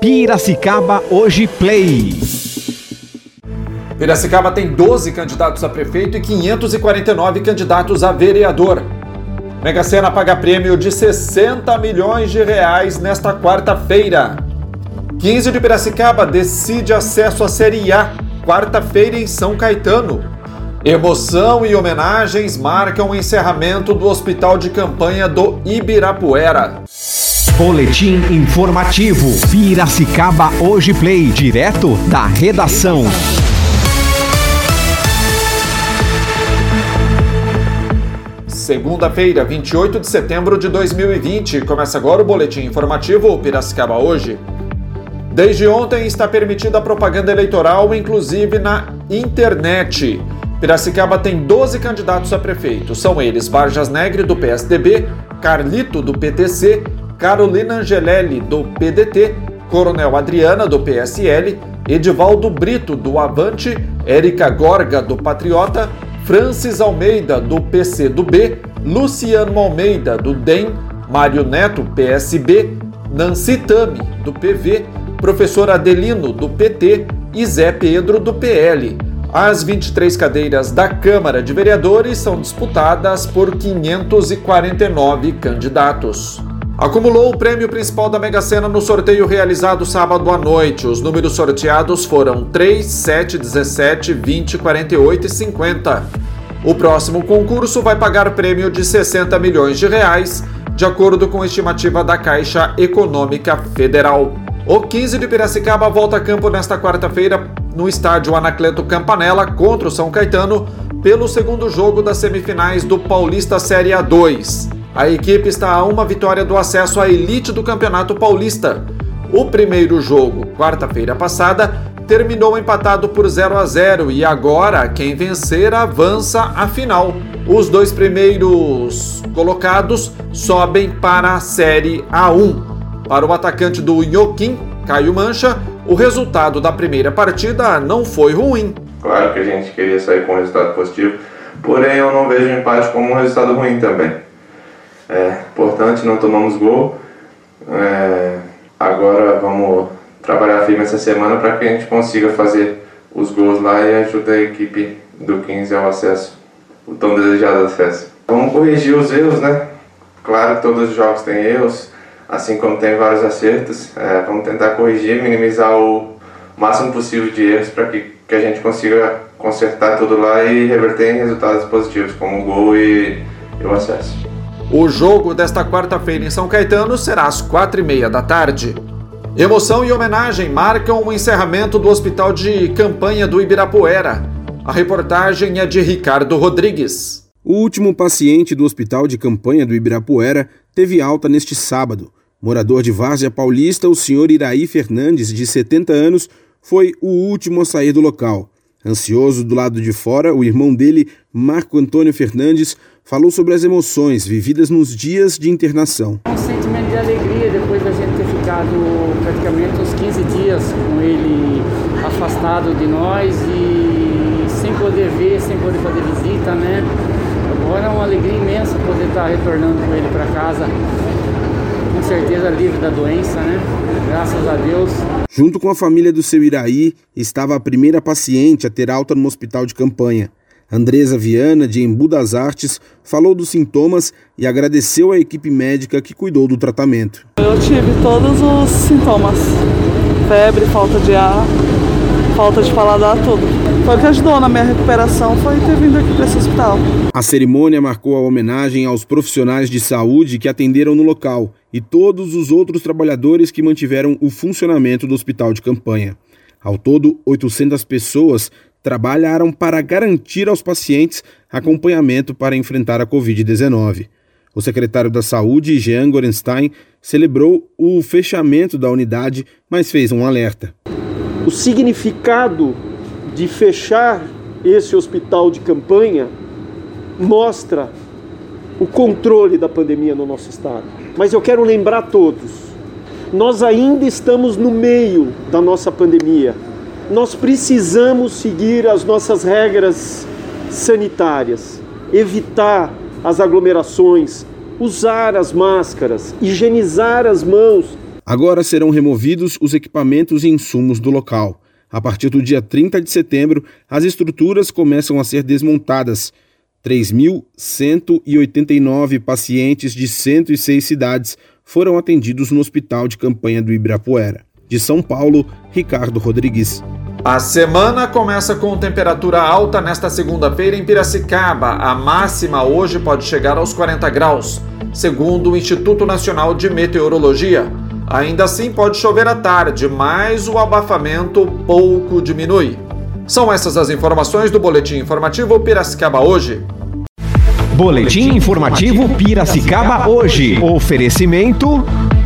Piracicaba Hoje Play. Piracicaba tem 12 candidatos a prefeito e 549 candidatos a vereador. Mega Sena paga prêmio de 60 milhões de reais nesta quarta-feira. 15 de Piracicaba decide acesso à Série A, quarta-feira em São Caetano. Emoção e homenagens marcam o encerramento do hospital de campanha do Ibirapuera. Boletim informativo. Piracicaba Hoje Play, direto da redação. Segunda-feira, 28 de setembro de 2020. Começa agora o boletim informativo Piracicaba Hoje. Desde ontem está permitida a propaganda eleitoral, inclusive na internet. Piracicaba tem 12 candidatos a prefeito. São eles Varjas Negre, do PSDB, Carlito, do PTC, Carolina Angelelli, do PDT, Coronel Adriana, do PSL, Edivaldo Brito, do Avante, Érica Gorga, do Patriota, Francis Almeida, do PCdoB, Luciano Almeida, do DEM, Mário Neto, PSB, Nancy Tami, do PV, professor Adelino, do PT e Zé Pedro, do PL. As 23 cadeiras da Câmara de Vereadores são disputadas por 549 candidatos. Acumulou o prêmio principal da Mega Sena no sorteio realizado sábado à noite. Os números sorteados foram 3, 7, 17, 20, 48 e 50. O próximo concurso vai pagar prêmio de 60 milhões de reais, de acordo com a estimativa da Caixa Econômica Federal. O 15 de Piracicaba volta a campo nesta quarta-feira no estádio Anacleto Campanella contra o São Caetano pelo segundo jogo das semifinais do Paulista Série A2. A equipe está a uma vitória do acesso à elite do Campeonato Paulista. O primeiro jogo, quarta-feira passada, terminou empatado por 0 a 0 e agora quem vencer avança à final. Os dois primeiros colocados sobem para a Série A1. Para o atacante do Inhoquim, Caio Mancha, o resultado da primeira partida não foi ruim. Claro que a gente queria sair com um resultado positivo, porém eu não vejo o empate como um resultado ruim também. É importante, não tomamos gol. É, agora vamos trabalhar firme essa semana para que a gente consiga fazer os gols lá e ajude a equipe do 15 ao acesso, o tão desejado acesso. Vamos corrigir os erros, né? Claro que todos os jogos têm erros, assim como tem vários acertos. É, vamos tentar corrigir, minimizar o máximo possível de erros para que, que a gente consiga consertar tudo lá e reverter em resultados positivos, como o gol e, e o acesso. O jogo desta quarta-feira em São Caetano será às quatro e meia da tarde. Emoção e homenagem marcam o encerramento do hospital de campanha do Ibirapuera. A reportagem é de Ricardo Rodrigues. O último paciente do hospital de campanha do Ibirapuera teve alta neste sábado. Morador de Várzea Paulista, o senhor Iraí Fernandes, de 70 anos, foi o último a sair do local. Ansioso do lado de fora, o irmão dele, Marco Antônio Fernandes, falou sobre as emoções vividas nos dias de internação. Um sentimento de alegria depois da gente ter ficado praticamente uns 15 dias com ele afastado de nós e sem poder ver, sem poder fazer visita, né? Agora é uma alegria imensa poder estar retornando com ele para casa com certeza livre da doença, né? Graças a Deus. Junto com a família do seu Iraí, estava a primeira paciente a ter alta no hospital de campanha. Andresa Viana, de Embu das Artes, falou dos sintomas e agradeceu à equipe médica que cuidou do tratamento. Eu tive todos os sintomas: febre, falta de ar, falta de paladar, tudo. Foi o que ajudou na minha recuperação, foi ter vindo aqui para esse hospital. A cerimônia marcou a homenagem aos profissionais de saúde que atenderam no local e todos os outros trabalhadores que mantiveram o funcionamento do hospital de campanha. Ao todo, 800 pessoas trabalharam para garantir aos pacientes acompanhamento para enfrentar a Covid-19. O secretário da Saúde, Jean Gorenstein, celebrou o fechamento da unidade, mas fez um alerta. O significado de fechar esse hospital de campanha mostra o controle da pandemia no nosso estado. Mas eu quero lembrar a todos: nós ainda estamos no meio da nossa pandemia. Nós precisamos seguir as nossas regras sanitárias, evitar as aglomerações, usar as máscaras, higienizar as mãos Agora serão removidos os equipamentos e insumos do local. A partir do dia 30 de setembro, as estruturas começam a ser desmontadas. 3.189 pacientes de 106 cidades foram atendidos no hospital de campanha do Ibirapuera. De São Paulo, Ricardo Rodrigues. A semana começa com temperatura alta nesta segunda-feira em Piracicaba. A máxima hoje pode chegar aos 40 graus, segundo o Instituto Nacional de Meteorologia. Ainda assim, pode chover à tarde, mas o abafamento pouco diminui. São essas as informações do Boletim Informativo Piracicaba hoje. Boletim Informativo Piracicaba hoje. Oferecimento.